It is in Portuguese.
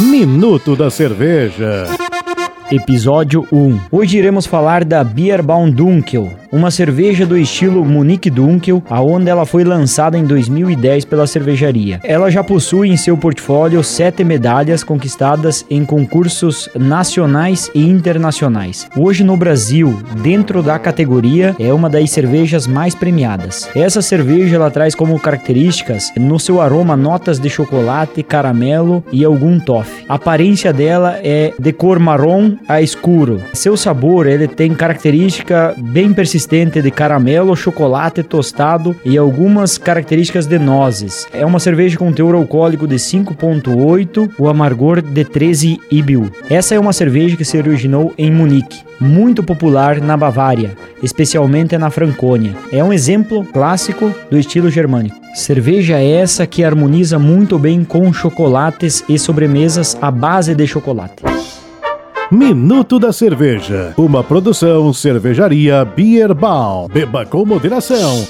Minuto da Cerveja. Episódio 1. Hoje iremos falar da Bierbaum Dunkel, uma cerveja do estilo Munich Dunkel, aonde ela foi lançada em 2010 pela cervejaria. Ela já possui em seu portfólio sete medalhas conquistadas em concursos nacionais e internacionais. Hoje no Brasil, dentro da categoria, é uma das cervejas mais premiadas. Essa cerveja ela traz como características no seu aroma notas de chocolate, caramelo e algum toffee. A aparência dela é de cor marrom a escuro. Seu sabor ele tem característica bem persistente de caramelo, chocolate tostado e algumas características de nozes. É uma cerveja com teor alcoólico de 5.8, o amargor de 13 IBU. Essa é uma cerveja que se originou em Munique, muito popular na Bavária, especialmente na Franconia. É um exemplo clássico do estilo germânico. Cerveja essa que harmoniza muito bem com chocolates e sobremesas à base de chocolate. Minuto da Cerveja, uma produção cervejaria Beer Ball. Beba com moderação.